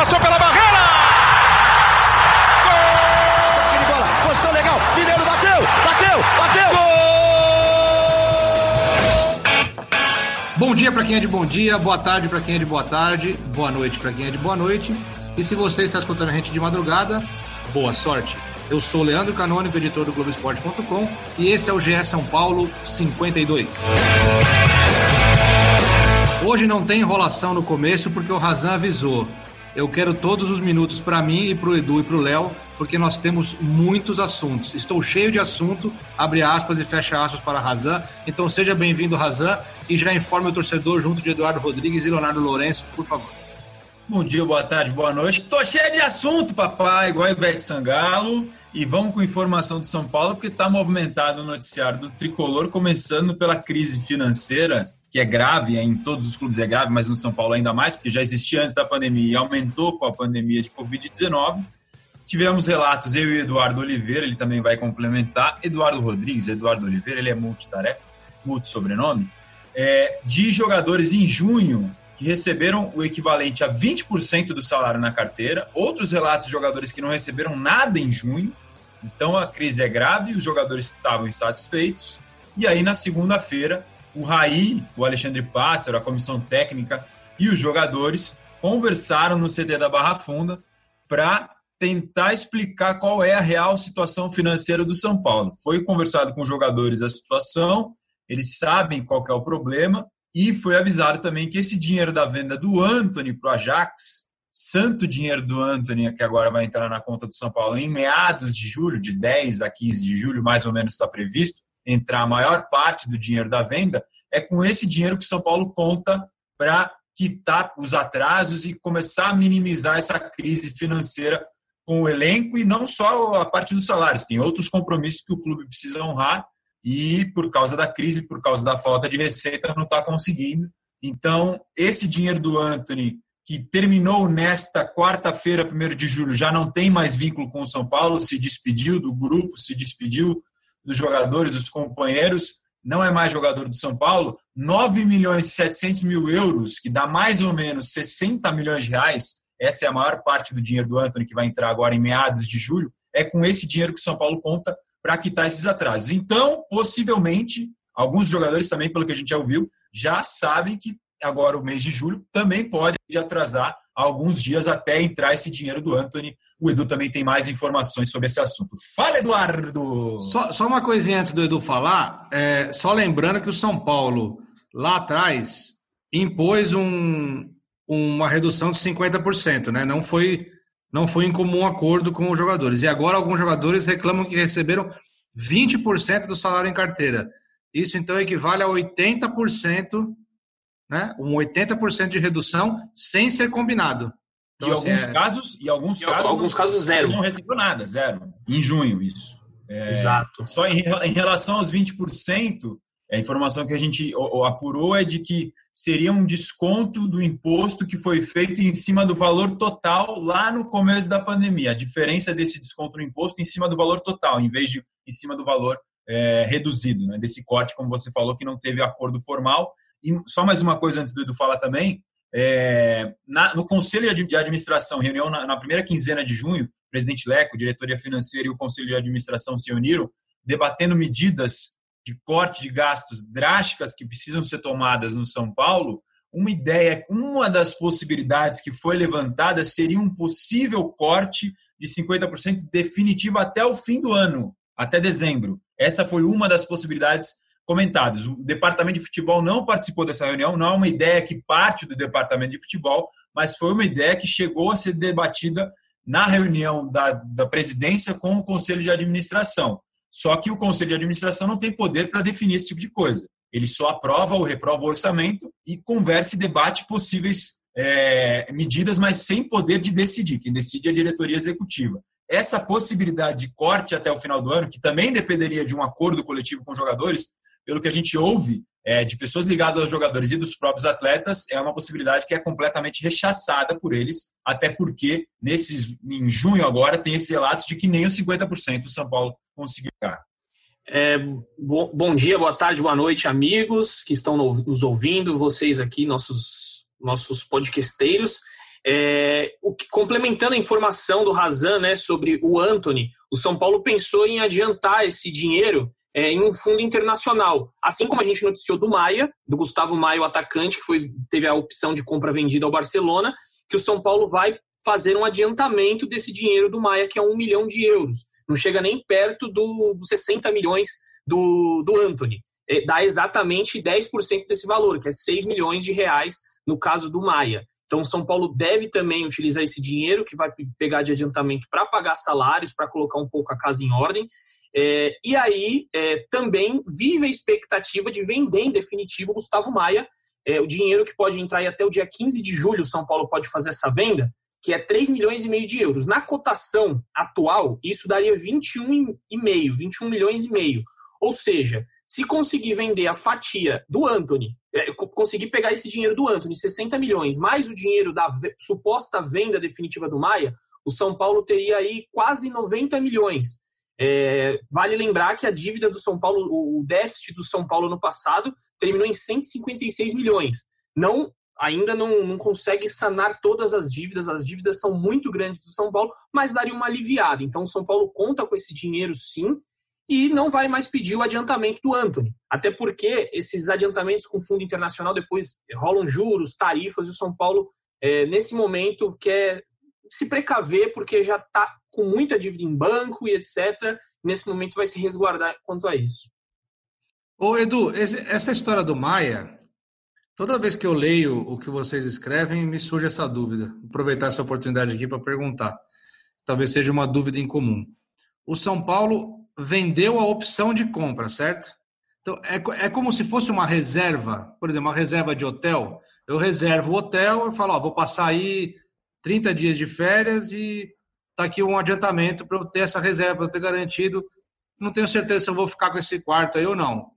passou pela barreira! Gol! de bola, posição legal, Mineiro bateu, bateu, bateu! Bom dia para quem é de bom dia, boa tarde para quem é de boa tarde, boa noite para quem é de boa noite. E se você está escutando a gente de madrugada, boa sorte. Eu sou Leandro Canônico, editor do Globoesporte.com, e esse é o GE São Paulo 52. Hoje não tem enrolação no começo porque o Razan avisou. Eu quero todos os minutos para mim e para o Edu e para o Léo, porque nós temos muitos assuntos. Estou cheio de assunto, abre aspas e fecha aspas para Razan. Então seja bem-vindo, Razan, e já informe o torcedor junto de Eduardo Rodrigues e Leonardo Lourenço, por favor. Bom dia, boa tarde, boa noite. Tô cheio de assunto, papai, igual Ivete Sangalo. E vamos com informação do São Paulo, porque está movimentado o noticiário do tricolor, começando pela crise financeira, que é grave, em todos os clubes é grave, mas no São Paulo ainda mais, porque já existia antes da pandemia e aumentou com a pandemia de Covid-19. Tivemos relatos, eu e Eduardo Oliveira, ele também vai complementar. Eduardo Rodrigues, Eduardo Oliveira, ele é multitarefa, multi-sobrenome, é, de jogadores em junho que receberam o equivalente a 20% do salário na carteira, outros relatos de jogadores que não receberam nada em junho. Então a crise é grave, os jogadores estavam insatisfeitos. E aí na segunda-feira, o Raí, o Alexandre Pássaro, a comissão técnica e os jogadores conversaram no CT da Barra Funda para tentar explicar qual é a real situação financeira do São Paulo. Foi conversado com os jogadores a situação, eles sabem qual é o problema e foi avisado também que esse dinheiro da venda do Anthony para o Ajax, santo dinheiro do Anthony, que agora vai entrar na conta do São Paulo em meados de julho, de 10 a 15 de julho, mais ou menos está previsto, entrar a maior parte do dinheiro da venda, é com esse dinheiro que São Paulo conta para quitar os atrasos e começar a minimizar essa crise financeira com o elenco e não só a parte dos salários, tem outros compromissos que o clube precisa honrar e por causa da crise, por causa da falta de receita, não está conseguindo. Então, esse dinheiro do Anthony, que terminou nesta quarta-feira, 1 de julho, já não tem mais vínculo com o São Paulo, se despediu do grupo, se despediu dos jogadores, dos companheiros, não é mais jogador do São Paulo. 9 milhões e 700 mil euros, que dá mais ou menos 60 milhões de reais, essa é a maior parte do dinheiro do Anthony, que vai entrar agora em meados de julho, é com esse dinheiro que o São Paulo conta para quitar esses atrasos. Então, possivelmente, alguns jogadores também, pelo que a gente já ouviu, já sabem que agora o mês de julho também pode atrasar alguns dias até entrar esse dinheiro do Anthony. O Edu também tem mais informações sobre esse assunto. Fala, Eduardo! Só, só uma coisinha antes do Edu falar, é, só lembrando que o São Paulo, lá atrás, impôs um, uma redução de 50%, né? Não foi não foi em comum acordo com os jogadores. E agora alguns jogadores reclamam que receberam 20% do salário em carteira. Isso então equivale a 80%, né? Um 80% de redução sem ser combinado. Então, e assim, alguns é... casos, e alguns e casos, alguns casos zero. Não recebeu nada, zero. Em junho isso. É... Exato. Só em, em relação aos 20%, a informação que a gente apurou é de que seria um desconto do imposto que foi feito em cima do valor total lá no começo da pandemia. A diferença desse desconto no imposto em cima do valor total, em vez de em cima do valor é, reduzido, né? desse corte, como você falou, que não teve acordo formal. E só mais uma coisa antes do Edu falar também, é, na, no Conselho de Administração, reunião na, na, primeira quinzena de junho, o presidente Leco, diretoria financeira e o Conselho de Administração se uniram, debatendo medidas de corte de gastos drásticas que precisam ser tomadas no São Paulo, uma ideia, uma das possibilidades que foi levantada seria um possível corte de 50% definitivo até o fim do ano, até dezembro. Essa foi uma das possibilidades comentadas. O departamento de futebol não participou dessa reunião, não é uma ideia que parte do departamento de futebol, mas foi uma ideia que chegou a ser debatida na reunião da, da presidência com o conselho de administração. Só que o conselho de administração não tem poder para definir esse tipo de coisa. Ele só aprova ou reprova o orçamento e conversa e debate possíveis é, medidas, mas sem poder de decidir. Quem decide é a diretoria executiva. Essa possibilidade de corte até o final do ano, que também dependeria de um acordo coletivo com os jogadores, pelo que a gente ouve é, de pessoas ligadas aos jogadores e dos próprios atletas, é uma possibilidade que é completamente rechaçada por eles, até porque nesses, em junho agora tem esse relato de que nem os 50% do São Paulo conseguiu ficar. É, bom, bom, dia, boa tarde, boa noite, amigos que estão nos ouvindo, vocês aqui, nossos, nossos podcasteiros. É, o que, complementando a informação do Razan né, sobre o Anthony, o São Paulo pensou em adiantar esse dinheiro é, em um fundo internacional. Assim como a gente noticiou do Maia, do Gustavo Maia, o atacante, que foi, teve a opção de compra vendida ao Barcelona, que o São Paulo vai fazer um adiantamento desse dinheiro do Maia, que é um milhão de euros. Não chega nem perto dos do 60 milhões do, do Anthony. É, dá exatamente 10% desse valor, que é 6 milhões de reais no caso do Maia. Então, São Paulo deve também utilizar esse dinheiro que vai pegar de adiantamento para pagar salários, para colocar um pouco a casa em ordem. É, e aí é, também vive a expectativa de vender em definitivo o Gustavo Maia, é, o dinheiro que pode entrar até o dia 15 de julho, São Paulo pode fazer essa venda, que é 3 milhões e meio de euros. Na cotação atual, isso daria 21,5, 21 milhões e meio. Ou seja, se conseguir vender a fatia do Anthony, é, conseguir pegar esse dinheiro do Anthony, 60 milhões, mais o dinheiro da suposta venda definitiva do Maia, o São Paulo teria aí quase 90 milhões. É, vale lembrar que a dívida do São Paulo, o déficit do São Paulo no passado, terminou em 156 milhões. Não, ainda não, não consegue sanar todas as dívidas, as dívidas são muito grandes do São Paulo, mas daria uma aliviada. Então, o São Paulo conta com esse dinheiro sim, e não vai mais pedir o adiantamento do Anthony. Até porque esses adiantamentos com fundo internacional depois rolam juros, tarifas, e o São Paulo, é, nesse momento, quer se precaver porque já está com muita dívida em banco e etc. Nesse momento vai se resguardar quanto a isso. Ô Edu, essa história do Maia, toda vez que eu leio o que vocês escrevem, me surge essa dúvida. Vou aproveitar essa oportunidade aqui para perguntar. Talvez seja uma dúvida em comum. O São Paulo vendeu a opção de compra, certo? Então, é, é como se fosse uma reserva, por exemplo, uma reserva de hotel. Eu reservo o hotel, eu falo, ó, vou passar aí 30 dias de férias e tá aqui um adiantamento para eu ter essa reserva, para eu ter garantido. Não tenho certeza se eu vou ficar com esse quarto aí ou não.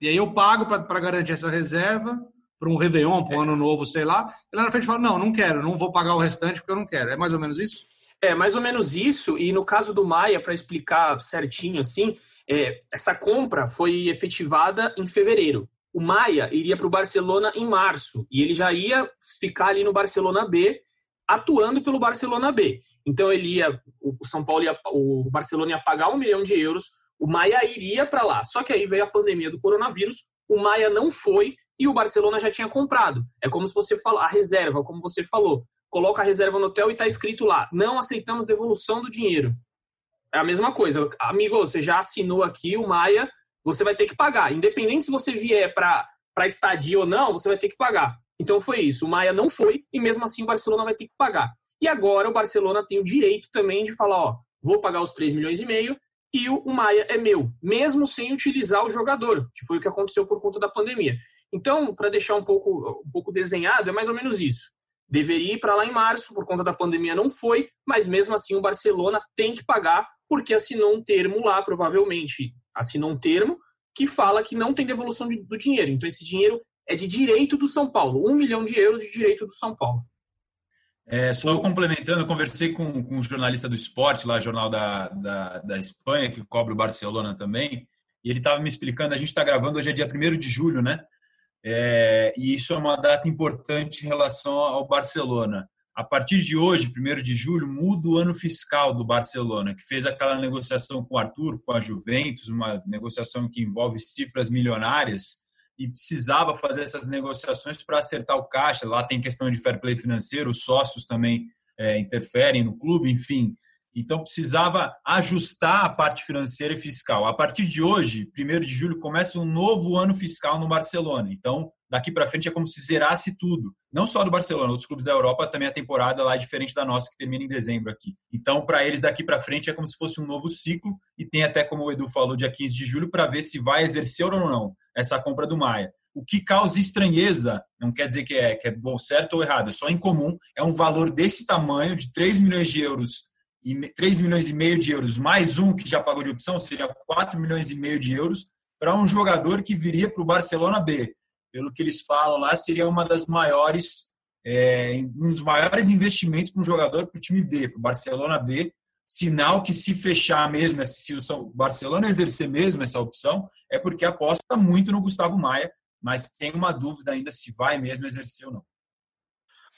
E aí eu pago para garantir essa reserva para um Réveillon, para um ano novo, sei lá. E lá na frente fala, não, não quero, não vou pagar o restante porque eu não quero. É mais ou menos isso? É, mais ou menos isso. E no caso do Maia, para explicar certinho assim, é, essa compra foi efetivada em fevereiro. O Maia iria para o Barcelona em março e ele já ia ficar ali no Barcelona B atuando pelo Barcelona B. Então ele ia, o São Paulo ia, o Barcelona ia pagar um milhão de euros, o Maia iria para lá. Só que aí veio a pandemia do coronavírus, o Maia não foi e o Barcelona já tinha comprado. É como se você falar a reserva, como você falou, coloca a reserva no hotel e está escrito lá: não aceitamos devolução do dinheiro. É a mesma coisa, amigo. Você já assinou aqui o Maia, você vai ter que pagar, independente se você vier para para estadia ou não, você vai ter que pagar. Então foi isso. O Maia não foi e mesmo assim o Barcelona vai ter que pagar. E agora o Barcelona tem o direito também de falar, ó, vou pagar os 3 milhões e meio e o Maia é meu, mesmo sem utilizar o jogador, que foi o que aconteceu por conta da pandemia. Então, para deixar um pouco, um pouco desenhado, é mais ou menos isso. Deveria ir para lá em março, por conta da pandemia não foi, mas mesmo assim o Barcelona tem que pagar, porque assinou um termo lá, provavelmente assinou um termo que fala que não tem devolução do dinheiro. Então, esse dinheiro é de direito do São Paulo, um milhão de euros de direito do São Paulo. É, só complementando, eu conversei com, com um jornalista do esporte, lá, jornal da, da, da Espanha, que cobre o Barcelona também, e ele estava me explicando, a gente está gravando hoje é dia 1 de julho, né? É, e isso é uma data importante em relação ao Barcelona. A partir de hoje, 1 de julho, muda o ano fiscal do Barcelona, que fez aquela negociação com o Arthur, com a Juventus, uma negociação que envolve cifras milionárias, e precisava fazer essas negociações para acertar o caixa. Lá tem questão de fair play financeiro, os sócios também é, interferem no clube, enfim. Então precisava ajustar a parte financeira e fiscal. A partir de hoje, 1 de julho, começa um novo ano fiscal no Barcelona. Então, daqui para frente é como se zerasse tudo. Não só do Barcelona, outros clubes da Europa também a temporada lá é diferente da nossa que termina em dezembro aqui. Então, para eles daqui para frente é como se fosse um novo ciclo e tem até como o Edu falou dia 15 de julho para ver se vai exercer ou não essa compra do Maia. O que causa estranheza, não quer dizer que é, que é bom, certo ou errado, é só incomum, é um valor desse tamanho de 3 milhões de euros e 3 milhões e meio de euros mais um que já pagou de opção, seria 4 milhões e meio de euros para um jogador que viria para o Barcelona B pelo que eles falam lá, seria uma das maiores, é, um dos maiores investimentos para um jogador para o time B, para o Barcelona B. Sinal que se fechar mesmo, se o Barcelona exercer mesmo essa opção, é porque aposta muito no Gustavo Maia, mas tem uma dúvida ainda se vai mesmo exercer ou não.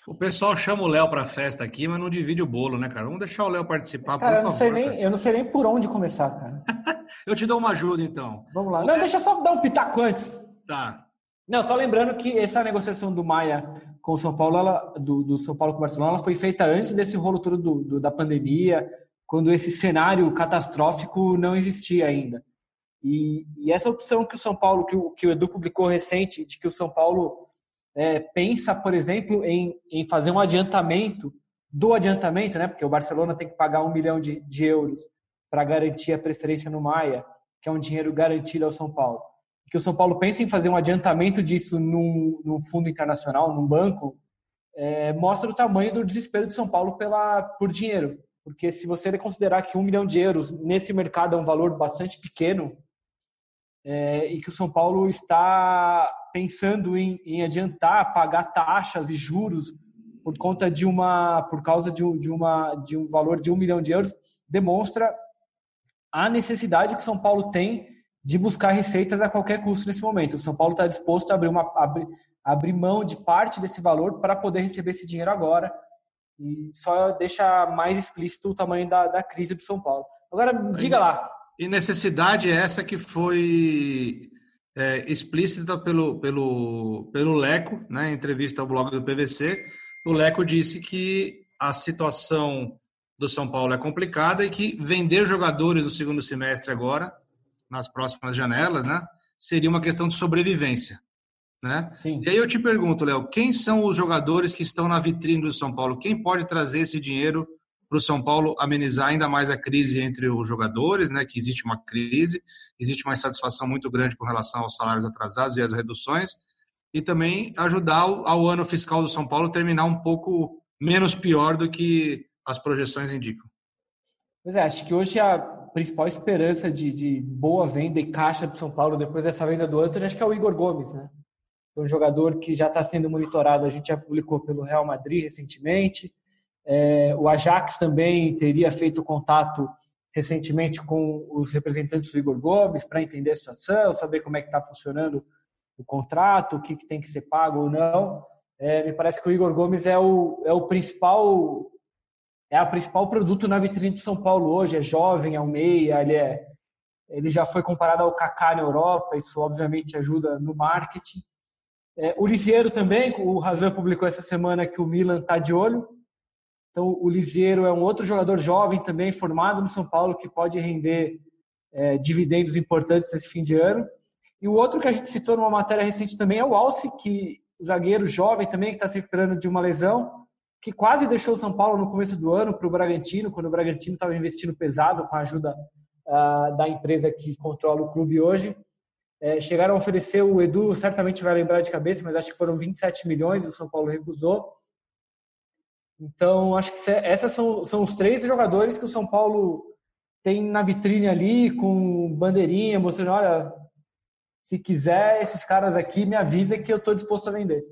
O pessoal chama o Léo para festa aqui, mas não divide o bolo, né, cara? Vamos deixar o Léo participar, cara, por eu não favor. Sei nem, eu não sei nem por onde começar, cara. eu te dou uma ajuda, então. Vamos lá. Não, deixa eu só dar um pitaco antes. Tá. Não, só lembrando que essa negociação do Maia com o São Paulo, ela, do, do, São Paulo com o Barcelona, ela foi feita antes desse rolo todo do, do, da pandemia, quando esse cenário catastrófico não existia ainda. E, e, essa opção que o São Paulo, que o, que o Edu publicou recente, de que o São Paulo é, pensa, por exemplo, em, em fazer um adiantamento do adiantamento, né? Porque o Barcelona tem que pagar um milhão de, de euros para garantir a preferência no Maia, que é um dinheiro garantido ao São Paulo. Que o São Paulo pensa em fazer um adiantamento disso num, num fundo internacional, num banco, é, mostra o tamanho do desespero de São Paulo pela, por dinheiro. Porque se você considerar que um milhão de euros nesse mercado é um valor bastante pequeno, é, e que o São Paulo está pensando em, em, adiantar, pagar taxas e juros por conta de uma, por causa de, de, uma, de um valor de um milhão de euros, demonstra a necessidade que São Paulo tem de buscar receitas a qualquer custo nesse momento. O São Paulo está disposto a abrir, uma, abrir, abrir mão de parte desse valor para poder receber esse dinheiro agora e só deixa mais explícito o tamanho da, da crise do São Paulo. Agora, diga lá, e necessidade essa que foi é, explícita pelo, pelo, pelo Leco, né, em entrevista ao blog do PVC. O Leco disse que a situação do São Paulo é complicada e que vender jogadores no segundo semestre agora, nas próximas janelas, né, seria uma questão de sobrevivência. Né? Sim. E aí eu te pergunto, Léo, quem são os jogadores que estão na vitrine do São Paulo? Quem pode trazer esse dinheiro para o São Paulo amenizar ainda mais a crise entre os jogadores, né, que existe uma crise, existe uma insatisfação muito grande com relação aos salários atrasados e as reduções, e também ajudar ao ano fiscal do São Paulo terminar um pouco menos pior do que as projeções indicam. Pois é, acho que hoje a principal esperança de, de boa venda e caixa do São Paulo depois dessa venda do Antônio, acho que é o Igor Gomes, né? Um jogador que já está sendo monitorado, a gente já publicou pelo Real Madrid recentemente, é, o Ajax também teria feito contato recentemente com os representantes do Igor Gomes para entender a situação, saber como é que está funcionando o contrato, o que, que, tem que ser pago ou não. É, me parece que o Igor Gomes é o, é o principal é a principal produto na vitrine de São Paulo hoje. É jovem, é um meia, ele é ele já foi comparado ao Kaká na Europa, isso obviamente ajuda no marketing. É, o Lisiero também, o Razan publicou essa semana que o Milan está de olho, então, o Liseiro é um outro jogador jovem também, formado no São Paulo, que pode render é, dividendos importantes nesse fim de ano. E o outro que a gente citou numa matéria recente também é o Alce, que o zagueiro jovem também, que está se recuperando de uma lesão, que quase deixou o São Paulo no começo do ano para o Bragantino, quando o Bragantino estava investindo pesado com a ajuda uh, da empresa que controla o clube hoje. É, chegaram a oferecer, o Edu certamente vai lembrar de cabeça, mas acho que foram 27 milhões, o São Paulo recusou. Então, acho que esses são, são os três jogadores que o São Paulo tem na vitrine ali, com bandeirinha, mostrando: olha, se quiser, esses caras aqui me avisa que eu estou disposto a vender.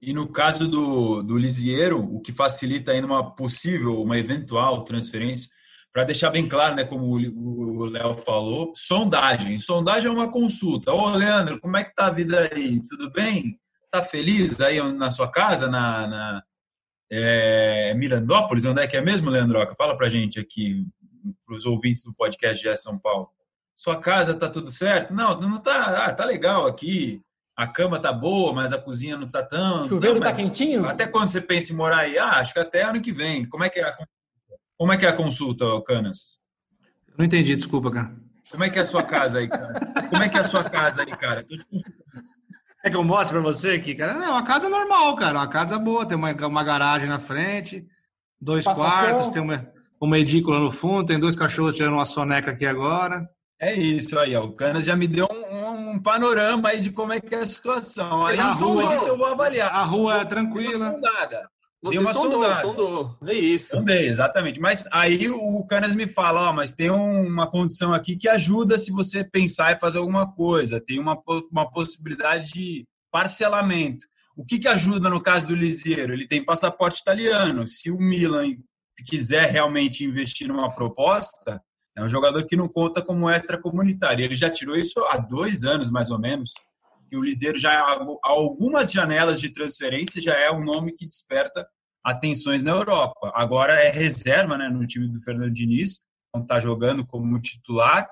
E no caso do, do Lisiero, o que facilita ainda uma possível, uma eventual transferência, para deixar bem claro, né, como o Léo falou, sondagem. Sondagem é uma consulta. Ô, Leandro, como é que tá a vida aí? Tudo bem? Tá feliz aí na sua casa, na, na é, Mirandópolis, onde é que é mesmo, Leandroca? Fala pra gente aqui, para os ouvintes do podcast de São Paulo. Sua casa tá tudo certo? Não, não tá. Ah, tá legal aqui. A cama tá boa, mas a cozinha não tá tão. O chuveiro não, tá quentinho? Até quando você pensa em morar aí? Ah, acho que até ano que vem. Como é que é a, como é, que é a consulta, Canas? Não entendi, desculpa, cara. Como é que é a sua casa aí, cara? Como é que é a sua casa aí, cara? É que eu mostro para você aqui, cara? Não, uma casa normal, cara. Uma casa boa, tem uma, uma garagem na frente, dois Passa quartos, tem uma, uma edícula no fundo, tem dois cachorros tirando uma soneca aqui agora. É isso aí, ó. O Canas já me deu um, um, panorama aí de como é que é a situação. Aí, a rua, disso eu vou avaliar. A rua é tranquila. Você uma sondou, sondada. sondou. É isso. Sondei, exatamente. Mas aí o Canas me fala, ó, mas tem uma condição aqui que ajuda se você pensar em fazer alguma coisa. Tem uma, uma possibilidade de parcelamento. O que, que ajuda no caso do Lisiero? Ele tem passaporte italiano. Se o Milan quiser realmente investir numa proposta, é um jogador que não conta como extra comunitário. Ele já tirou isso há dois anos, mais ou menos. que o Liseiro já há algumas janelas de transferência já é um nome que desperta atenções na Europa. Agora é reserva né, no time do Fernando Diniz, não está jogando como titular,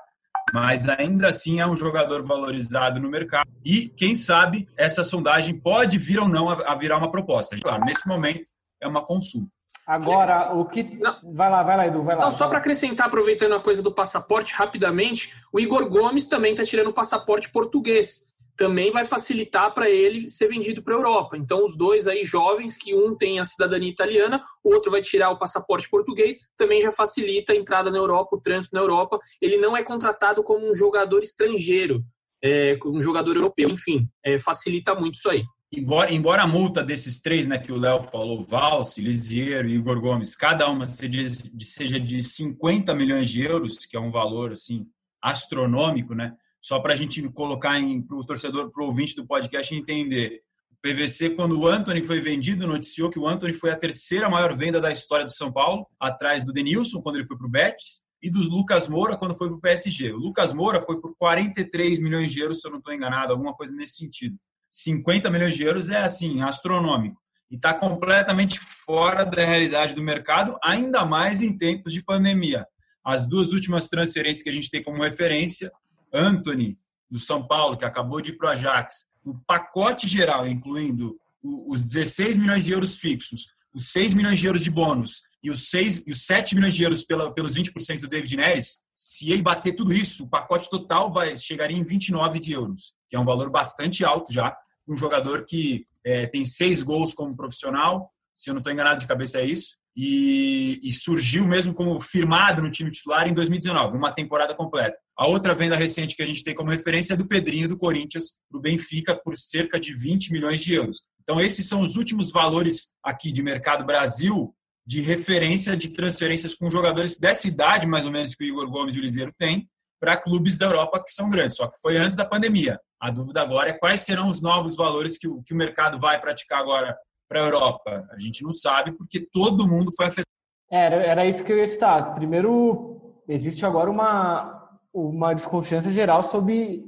mas ainda assim é um jogador valorizado no mercado. E quem sabe essa sondagem pode vir ou não a virar uma proposta. Claro, nesse momento é uma consulta. Agora, o que. Não. Vai lá, vai lá, Edu, vai lá. Não, só para acrescentar, aproveitando a coisa do passaporte rapidamente, o Igor Gomes também está tirando o passaporte português. Também vai facilitar para ele ser vendido para a Europa. Então, os dois aí jovens, que um tem a cidadania italiana, o outro vai tirar o passaporte português, também já facilita a entrada na Europa, o trânsito na Europa. Ele não é contratado como um jogador estrangeiro, é, um jogador europeu. Enfim, é, facilita muito isso aí embora, embora a multa desses três, né, que o Léo falou, Valse, Lisiero e Igor Gomes, cada uma seja de, seja de 50 milhões de euros, que é um valor assim astronômico, né? Só para a gente colocar para o torcedor, para o ouvinte do podcast entender. O PVC, quando o Anthony foi vendido, noticiou que o Anthony foi a terceira maior venda da história do São Paulo, atrás do Denilson, quando ele foi para o Betis, e dos Lucas Moura, quando foi para o PSG. O Lucas Moura foi por 43 milhões de euros, se eu não estou enganado, alguma coisa nesse sentido. 50 milhões de euros é assim, astronômico. E está completamente fora da realidade do mercado, ainda mais em tempos de pandemia. As duas últimas transferências que a gente tem como referência, Anthony, do São Paulo, que acabou de ir para o Ajax, o pacote geral, incluindo os 16 milhões de euros fixos, os 6 milhões de euros de bônus e os, 6, e os 7 milhões de euros pela, pelos 20% do David Neres, se ele bater tudo isso, o pacote total vai chegaria em 29 de euros, que é um valor bastante alto já um jogador que é, tem seis gols como profissional, se eu não estou enganado de cabeça é isso, e, e, surgiu mesmo como firmado no time titular em 2019, uma temporada completa. A outra venda recente que a gente tem como referência é do Pedrinho do Corinthians para o Benfica por cerca de 20 milhões de euros. Então esses são os últimos valores aqui de mercado Brasil de referência de transferências com jogadores dessa idade mais ou menos que o Igor Gomes e o Liseiro têm para clubes da Europa que são grandes, só que foi antes da pandemia. A dúvida agora é quais serão os novos valores que o, que o mercado vai praticar agora para a Europa. A gente não sabe porque todo mundo foi afetado. Era, era isso que eu ia citar. Primeiro, existe agora uma, uma desconfiança geral sobre,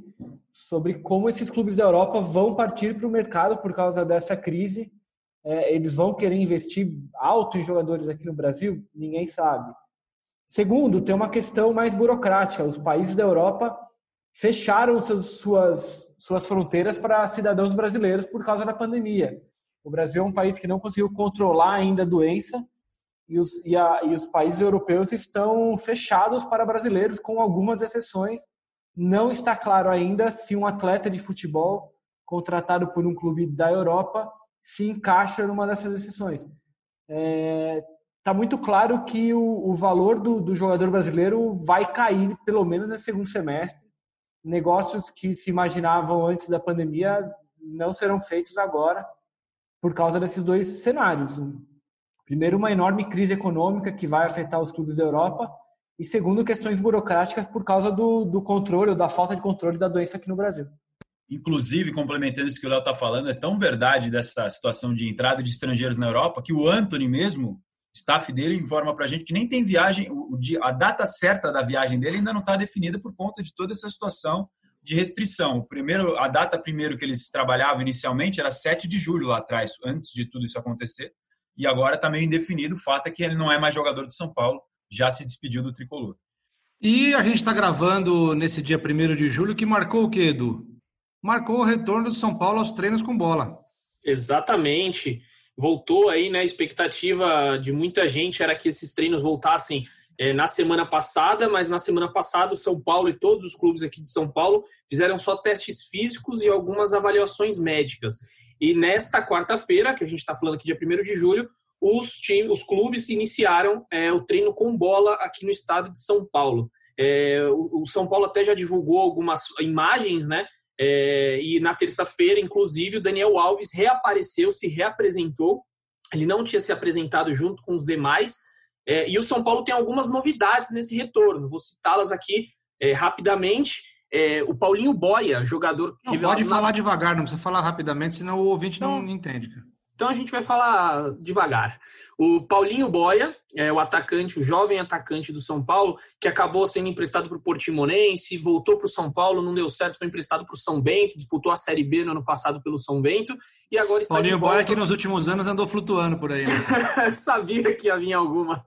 sobre como esses clubes da Europa vão partir para o mercado por causa dessa crise. É, eles vão querer investir alto em jogadores aqui no Brasil? Ninguém sabe. Segundo, tem uma questão mais burocrática. Os países da Europa fecharam suas, suas fronteiras para cidadãos brasileiros por causa da pandemia. O Brasil é um país que não conseguiu controlar ainda a doença e os, e, a, e os países europeus estão fechados para brasileiros, com algumas exceções. Não está claro ainda se um atleta de futebol contratado por um clube da Europa se encaixa numa dessas exceções. É, tá muito claro que o, o valor do, do jogador brasileiro vai cair, pelo menos no segundo semestre negócios que se imaginavam antes da pandemia não serão feitos agora por causa desses dois cenários. Primeiro, uma enorme crise econômica que vai afetar os clubes da Europa e segundo, questões burocráticas por causa do, do controle ou da falta de controle da doença aqui no Brasil. Inclusive, complementando isso que o Léo está falando, é tão verdade dessa situação de entrada de estrangeiros na Europa que o Anthony mesmo staff dele informa para a gente que nem tem viagem, o, dia, a data certa da viagem dele ainda não está definida por conta de toda essa situação de restrição. O primeiro, a data primeiro que eles trabalhavam inicialmente era 7 de julho lá atrás, antes de tudo isso acontecer, e agora está meio indefinido. O fato é que ele não é mais jogador de São Paulo, já se despediu do tricolor. E a gente está gravando nesse dia 1 de julho, que marcou o quê, Edu? Marcou o retorno do São Paulo aos treinos com bola. Exatamente voltou aí, né? A expectativa de muita gente era que esses treinos voltassem é, na semana passada, mas na semana passada o São Paulo e todos os clubes aqui de São Paulo fizeram só testes físicos e algumas avaliações médicas. E nesta quarta-feira, que a gente está falando aqui dia 1 de julho, os, times, os clubes iniciaram é, o treino com bola aqui no estado de São Paulo. É, o, o São Paulo até já divulgou algumas imagens, né? É, e na terça-feira, inclusive, o Daniel Alves reapareceu, se reapresentou. Ele não tinha se apresentado junto com os demais. É, e o São Paulo tem algumas novidades nesse retorno. Vou citá-las aqui é, rapidamente. É, o Paulinho Boia, jogador. Não, pode falar devagar, não precisa falar rapidamente, senão o ouvinte não, não entende. Então a gente vai falar devagar. O Paulinho Boia, é o atacante, o jovem atacante do São Paulo, que acabou sendo emprestado para o Portimonense, voltou para o São Paulo, não deu certo, foi emprestado para o São Bento, disputou a Série B no ano passado pelo São Bento e agora está Paulinho de volta. Boia que nos últimos anos andou flutuando por aí. Né? Sabia que ia vir alguma.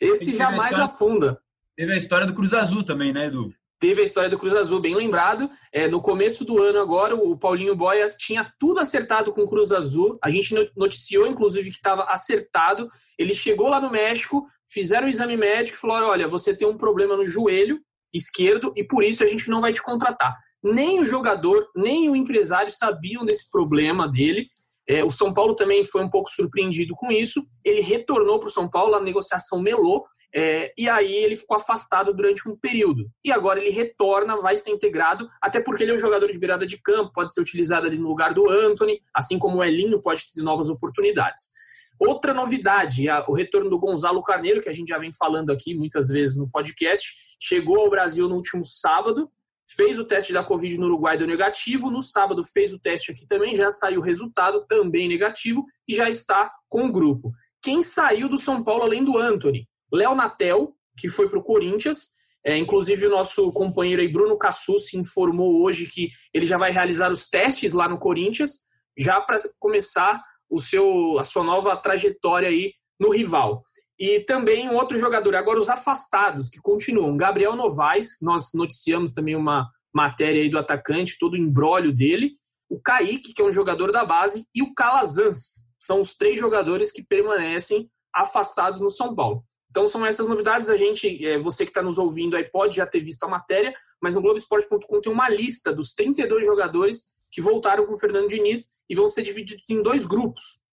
Esse jamais afunda. Teve a história do Cruz Azul também, né, Edu? Teve a história do Cruz Azul, bem lembrado. É, no começo do ano, agora, o Paulinho Boia tinha tudo acertado com o Cruz Azul. A gente noticiou, inclusive, que estava acertado. Ele chegou lá no México, fizeram o exame médico e falaram: olha, você tem um problema no joelho esquerdo e por isso a gente não vai te contratar. Nem o jogador, nem o empresário sabiam desse problema dele. É, o São Paulo também foi um pouco surpreendido com isso. Ele retornou para o São Paulo, a negociação melou é, e aí ele ficou afastado durante um período. E agora ele retorna, vai ser integrado, até porque ele é um jogador de virada de campo, pode ser utilizado ali no lugar do Anthony, assim como o Elinho pode ter novas oportunidades. Outra novidade, o retorno do Gonzalo Carneiro, que a gente já vem falando aqui muitas vezes no podcast, chegou ao Brasil no último sábado, fez o teste da Covid no Uruguai, deu negativo. No sábado fez o teste aqui também, já saiu o resultado, também negativo, e já está com o grupo. Quem saiu do São Paulo além do Anthony? Léo Natel, que foi para o Corinthians. É, inclusive, o nosso companheiro aí, Bruno Cassu, se informou hoje que ele já vai realizar os testes lá no Corinthians, já para começar o seu, a sua nova trajetória aí no rival. E também um outro jogador, agora os afastados, que continuam. Gabriel Novaes, nós noticiamos também uma matéria aí do atacante, todo o embrólio dele. O Kaique, que é um jogador da base, e o Calazans. São os três jogadores que permanecem afastados no São Paulo. Então são essas novidades. A gente, é, você que está nos ouvindo aí pode já ter visto a matéria, mas no Globoesporte.com tem uma lista dos 32 jogadores que voltaram com o Fernando Diniz e vão ser divididos em dois grupos.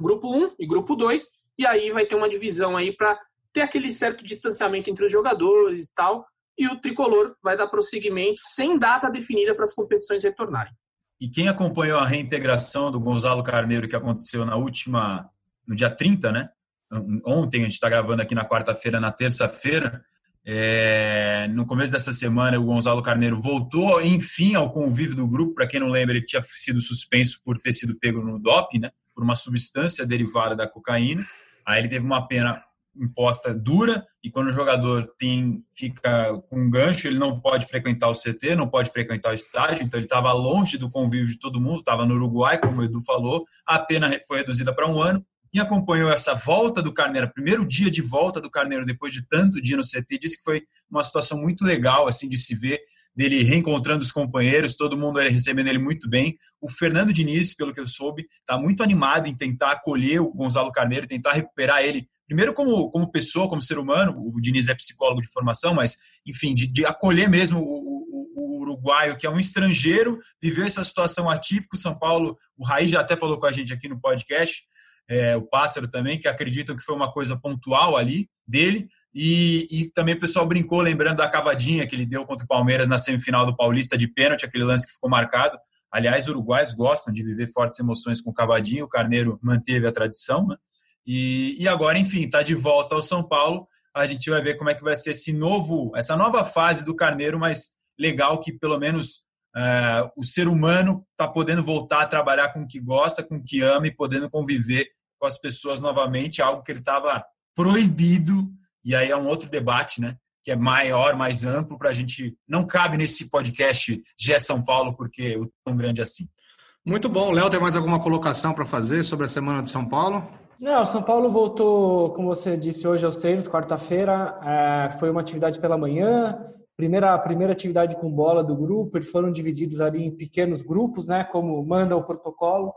Grupo 1 e grupo 2, e aí vai ter uma divisão aí para ter aquele certo distanciamento entre os jogadores e tal, e o tricolor vai dar prosseguimento sem data definida para as competições retornarem. E quem acompanhou a reintegração do Gonzalo Carneiro que aconteceu na última no dia 30, né? Ontem, a gente está gravando aqui na quarta-feira, na terça-feira. É, no começo dessa semana, o Gonzalo Carneiro voltou, enfim, ao convívio do grupo. Para quem não lembra, ele tinha sido suspenso por ter sido pego no doping, né, por uma substância derivada da cocaína. Aí ele teve uma pena imposta dura e quando o jogador tem fica com um gancho, ele não pode frequentar o CT, não pode frequentar o estádio, então ele estava longe do convívio de todo mundo, estava no Uruguai, como o Edu falou, a pena foi reduzida para um ano quem acompanhou essa volta do Carneiro, primeiro dia de volta do Carneiro depois de tanto dia no CT, disse que foi uma situação muito legal assim de se ver dele reencontrando os companheiros, todo mundo recebendo ele muito bem. O Fernando Diniz, pelo que eu soube, está muito animado em tentar acolher o Gonzalo Carneiro, tentar recuperar ele, primeiro como, como pessoa, como ser humano. O Diniz é psicólogo de formação, mas, enfim, de, de acolher mesmo o, o, o, uruguaio, que é um estrangeiro, viveu essa situação atípica. O São Paulo, o Raí já até falou com a gente aqui no podcast, é, o Pássaro também, que acreditam que foi uma coisa pontual ali dele. E, e, também o pessoal brincou, lembrando da cavadinha que ele deu contra o Palmeiras na semifinal do Paulista de pênalti, aquele lance que ficou marcado. Aliás, uruguais gostam de viver fortes emoções com cavadinho, o Carneiro manteve a tradição, né? E, e agora, enfim, está de volta ao São Paulo. A gente vai ver como é que vai ser esse novo, essa nova fase do Carneiro, mas legal que pelo menos é, o ser humano está podendo voltar a trabalhar com o que gosta, com o que ama e podendo conviver com as pessoas novamente, algo que ele estava proibido. E aí é um outro debate, né? Que é maior, mais amplo, para a gente. Não cabe nesse podcast GE São Paulo, porque é tão grande assim. Muito bom. Léo, tem mais alguma colocação para fazer sobre a semana de São Paulo? Não, São Paulo voltou, como você disse, hoje aos treinos, quarta-feira. É, foi uma atividade pela manhã, primeira, primeira atividade com bola do grupo, eles foram divididos ali em pequenos grupos, né, como manda o protocolo.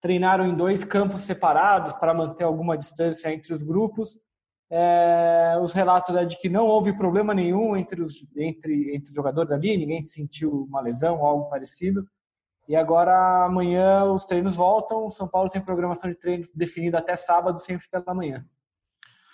Treinaram em dois campos separados para manter alguma distância entre os grupos. É, os relatos é de que não houve problema nenhum entre os, entre, entre os jogadores ali, ninguém sentiu uma lesão ou algo parecido. E agora, amanhã, os treinos voltam. São Paulo tem programação de treino definida até sábado, sempre pela manhã.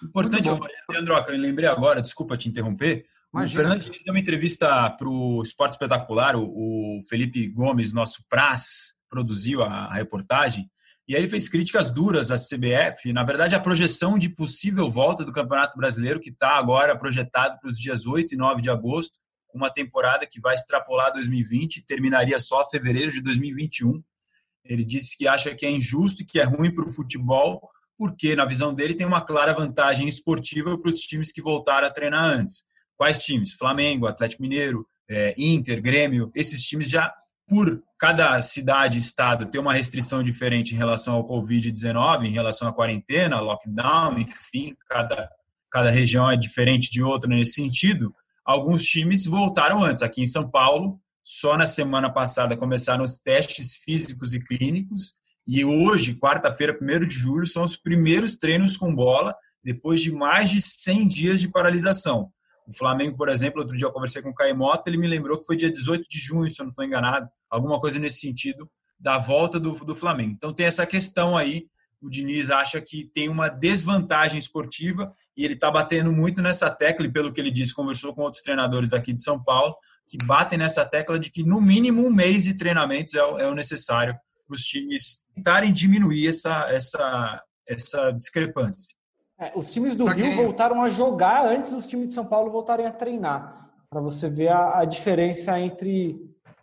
Importante, Leandro, eu lembrei agora, desculpa te interromper, Imagina. O Fernando Diniz deu uma entrevista para o Esporte Espetacular, o, Felipe Gomes, nosso Praz, produziu a, a, reportagem, e aí ele fez críticas duras à CBF, na verdade a projeção de possível volta do Campeonato Brasileiro, que está agora projetado para os dias 8 e 9 de agosto, com uma temporada que vai extrapolar 2020 e terminaria só fevereiro de 2021. Ele disse que acha que é injusto e que é ruim para o futebol, porque, na visão dele, tem uma clara vantagem esportiva para os times que voltaram a treinar antes. Quais times? Flamengo, Atlético Mineiro, é, Inter, Grêmio. Esses times já, por cada cidade estado ter uma restrição diferente em relação ao Covid-19, em relação à quarentena, lockdown, enfim, cada, cada região é diferente de outra nesse sentido. Alguns times voltaram antes. Aqui em São Paulo, só na semana passada começaram os testes físicos e clínicos e hoje, quarta-feira, 1 de julho, são os primeiros treinos com bola depois de mais de 100 dias de paralisação. O Flamengo, por exemplo, outro dia eu conversei com o Caimota, ele me lembrou que foi dia 18 de junho, se eu não estou enganado, alguma coisa nesse sentido, da volta do, do Flamengo. Então tem essa questão aí, o Diniz acha que tem uma desvantagem esportiva e ele está batendo muito nessa tecla, e pelo que ele disse, conversou com outros treinadores aqui de São Paulo, que batem nessa tecla de que no mínimo um mês de treinamentos é o, é o necessário para os times tentarem diminuir essa, essa, essa discrepância. É, os times do pra Rio quem... voltaram a jogar antes dos times de São Paulo voltarem a treinar, para você ver a, a, diferença entre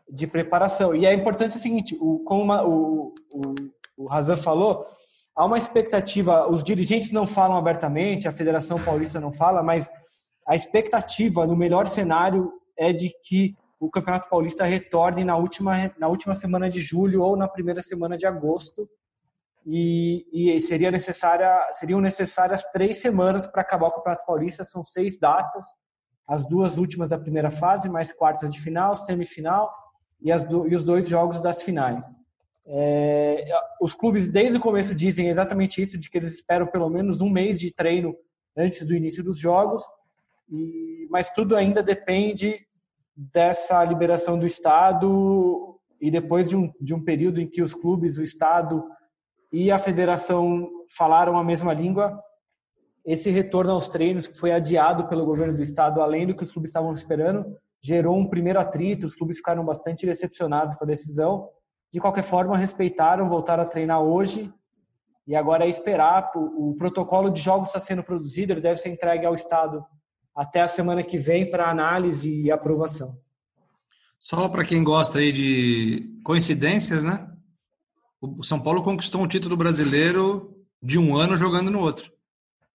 de preparação. E é importante o seguinte, o, como uma, o, o, o Razan falou, há uma expectativa, os dirigentes não falam abertamente, a Federação Paulista não fala, mas a expectativa no melhor cenário é de que o Campeonato Paulista retorne na última, na última semana de julho ou na primeira semana de agosto. E, e seria necessária, seriam necessárias três semanas para acabar o Campeonato Paulista, são seis datas, as duas últimas da primeira fase, mais quartas de final, semifinal e, as do, e os dois jogos das finais. É, os clubes desde o começo dizem exatamente isso, de que eles esperam pelo menos um mês de treino antes do início dos jogos, e, mas tudo ainda depende dessa liberação do Estado e depois de um, de um período em que os clubes, o Estado e a federação falaram a mesma língua, esse retorno aos treinos, que foi adiado pelo governo do Estado, além do que os clubes estavam esperando, gerou um primeiro atrito, os clubes ficaram bastante decepcionados com a decisão. De qualquer forma, respeitaram, voltaram a treinar hoje e agora é esperar. O, protocolo de jogos está sendo produzido, ele deve ser entregue ao Estado até a semana que vem para análise e aprovação. Só para quem gosta aí de coincidências, né? O São Paulo conquistou um título brasileiro de um ano jogando no outro.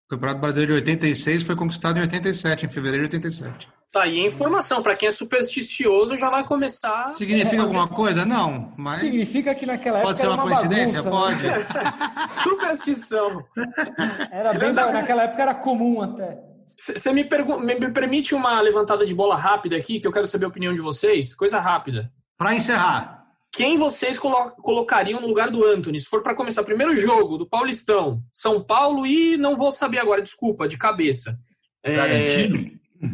O Campeonato Brasileiro de 86 foi conquistado em 87, em fevereiro de 87. Tá aí a informação. Para quem é supersticioso, já vai começar. Significa é, alguma coisa? Não, mas. Significa que naquela época. Pode ser uma, uma coincidência? Bagunça, né? Pode. Superstição. Era bem, naquela época era comum até. Você me, me, permite uma levantada de bola rápida aqui, que eu quero saber a opinião de vocês? Coisa rápida. Para encerrar. Quem vocês colo colocariam no lugar do Anthony? Se for para começar, primeiro jogo do Paulistão, São Paulo e não vou saber agora, desculpa, de cabeça. É, Bragantino?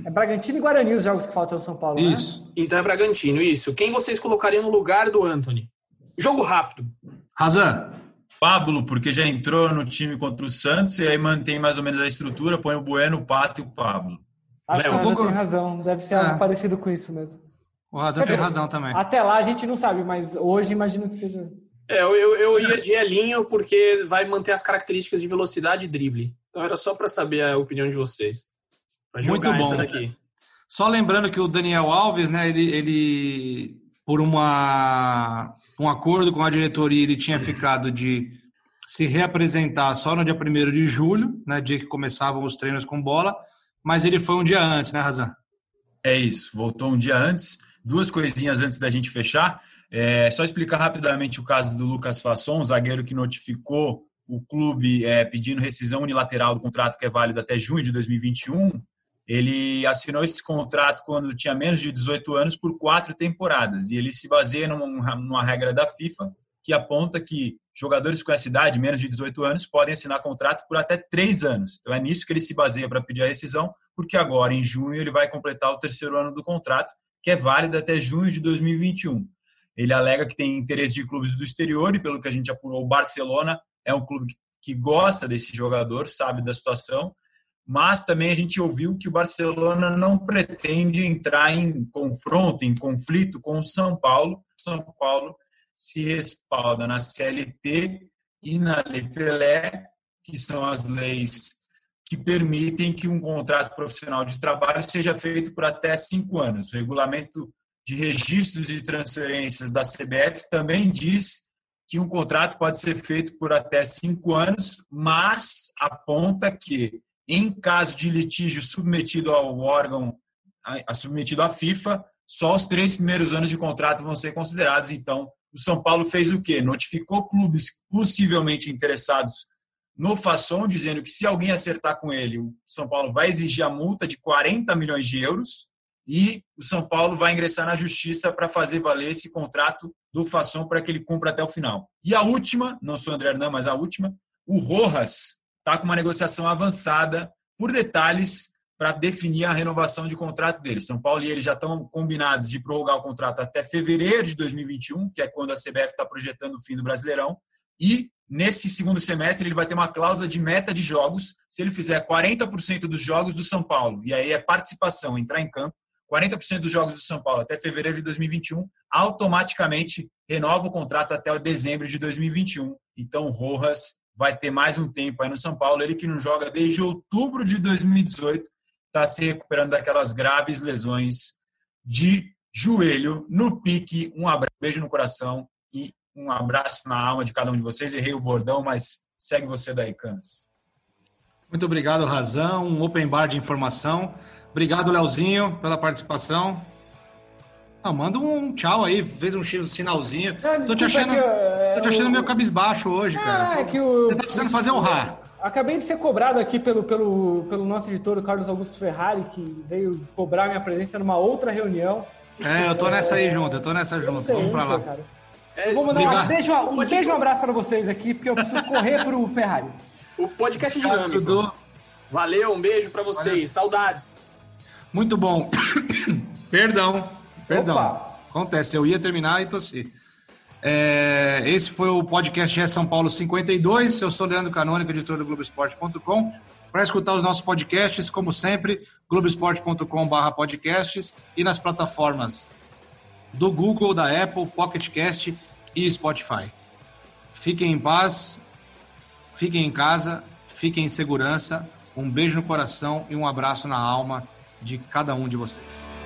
É Bragantino e Guarani os jogos que faltam no São Paulo, né? Isso. Né? Então é Bragantino, isso. Quem vocês colocariam no lugar do Anthony? Jogo rápido. Razan. Pablo, porque já entrou no time contra o Santos e aí mantém mais ou menos a estrutura, põe o Bueno, o Pato e o Pablo. Acho Léo, que o tem razão, deve ser é. algo parecido com isso mesmo. O Razão tem razão também. Até lá a gente não sabe, mas hoje imagino que seja. É, eu, eu ia de Elinho porque vai manter as características de velocidade e drible. Então era só para saber a opinião de vocês. Muito bom. Daqui. Só lembrando que o Daniel Alves, né, ele, ele por uma, um acordo com a diretoria, ele tinha ficado de se reapresentar só no dia 1 de julho, né, dia que começavam os treinos com bola, mas ele foi um dia antes, né, Razan? É isso, voltou um dia antes. Duas coisinhas antes da gente fechar. É, só explicar rapidamente o caso do Lucas Fasson, zagueiro que notificou o clube é, pedindo rescisão unilateral do contrato que é válido até junho de 2021. Ele assinou esse contrato quando tinha menos de 18 anos por quatro temporadas. E ele se baseia numa, numa regra da FIFA que aponta que jogadores com essa idade, menos de 18 anos, podem assinar contrato por até três anos. Então é nisso que ele se baseia para pedir a rescisão, porque agora, em junho, ele vai completar o terceiro ano do contrato, que é válido até junho de 2021. Ele alega que tem interesse de clubes do exterior e, pelo que a gente apurou, o Barcelona é um clube que gosta desse jogador, sabe da situação, mas também a gente ouviu que o Barcelona não pretende entrar em confronto, em conflito com o São Paulo. São Paulo se respalda na CLT e na Lei Pelé, que são as leis que permitem que um contrato profissional de trabalho seja feito por até cinco anos. O regulamento de registros de transferências da CBF também diz que um contrato pode ser feito por até cinco anos, mas aponta que, em caso de litígio submetido ao órgão, submetido à FIFA, só os três primeiros anos de contrato vão ser considerados. Então, o São Paulo fez o quê? Notificou clubes possivelmente interessados no Fasson, dizendo que se alguém acertar com ele, o São Paulo vai exigir a multa de 40 milhões de euros e o São Paulo vai ingressar na justiça para fazer valer esse contrato do Fasson para que ele cumpra até o final. E a última, não sou André Hernan, mas a última, o Rojas está com uma negociação avançada por detalhes para definir a renovação de contrato dele. São Paulo e ele já estão combinados de prorrogar o contrato até fevereiro de 2021, que é quando a CBF está projetando o fim do Brasileirão. E nesse segundo semestre ele vai ter uma cláusula de meta de jogos. Se ele fizer 40% dos jogos do São Paulo, e aí é participação, entrar em campo, 40% dos jogos do São Paulo até fevereiro de 2021, automaticamente renova o contrato até dezembro de 2021. Então, Rojas vai ter mais um tempo aí no São Paulo. Ele que não joga desde outubro de 2018, está se recuperando daquelas graves lesões de joelho no pique. Um abraço, beijo no coração e um abraço na alma de cada um de vocês. Errei o bordão, mas segue você daí, Canas. Muito obrigado, Razão. Um open bar de informação. Obrigado, Leozinho, pela participação. Ah, manda um tchau aí, fez um sinalzinho. Ah, tô te achando, eu, é, tô te achando meio cabisbaixo hoje, ah, cara. É que o, Você tá precisando fazer um rá. Acabei de ser cobrado aqui pelo, pelo, pelo nosso editor, o Carlos Augusto Ferrari, que veio cobrar minha presença numa outra reunião. É, eu tô nessa aí junto, eu tô nessa junto. Vamos pra lá. Cara. Eu vou mandar um beijo, um beijo um abraço pra vocês aqui, porque eu preciso correr pro Ferrari. O podcast dinâmico. Valeu, um beijo pra vocês. Valeu. Saudades. Muito bom. perdão, perdão. Opa. Acontece, eu ia terminar e tossi. É, esse foi o podcast é São Paulo 52. Eu sou Leandro Canônico, editor do Globoesporte.com. Para escutar os nossos podcasts, como sempre, globoesporte.com.br podcasts e nas plataformas do Google, da Apple, Pocket Cast e Spotify. Fiquem em paz, fiquem em casa, fiquem em segurança. Um beijo no coração e um abraço na alma de cada um de vocês.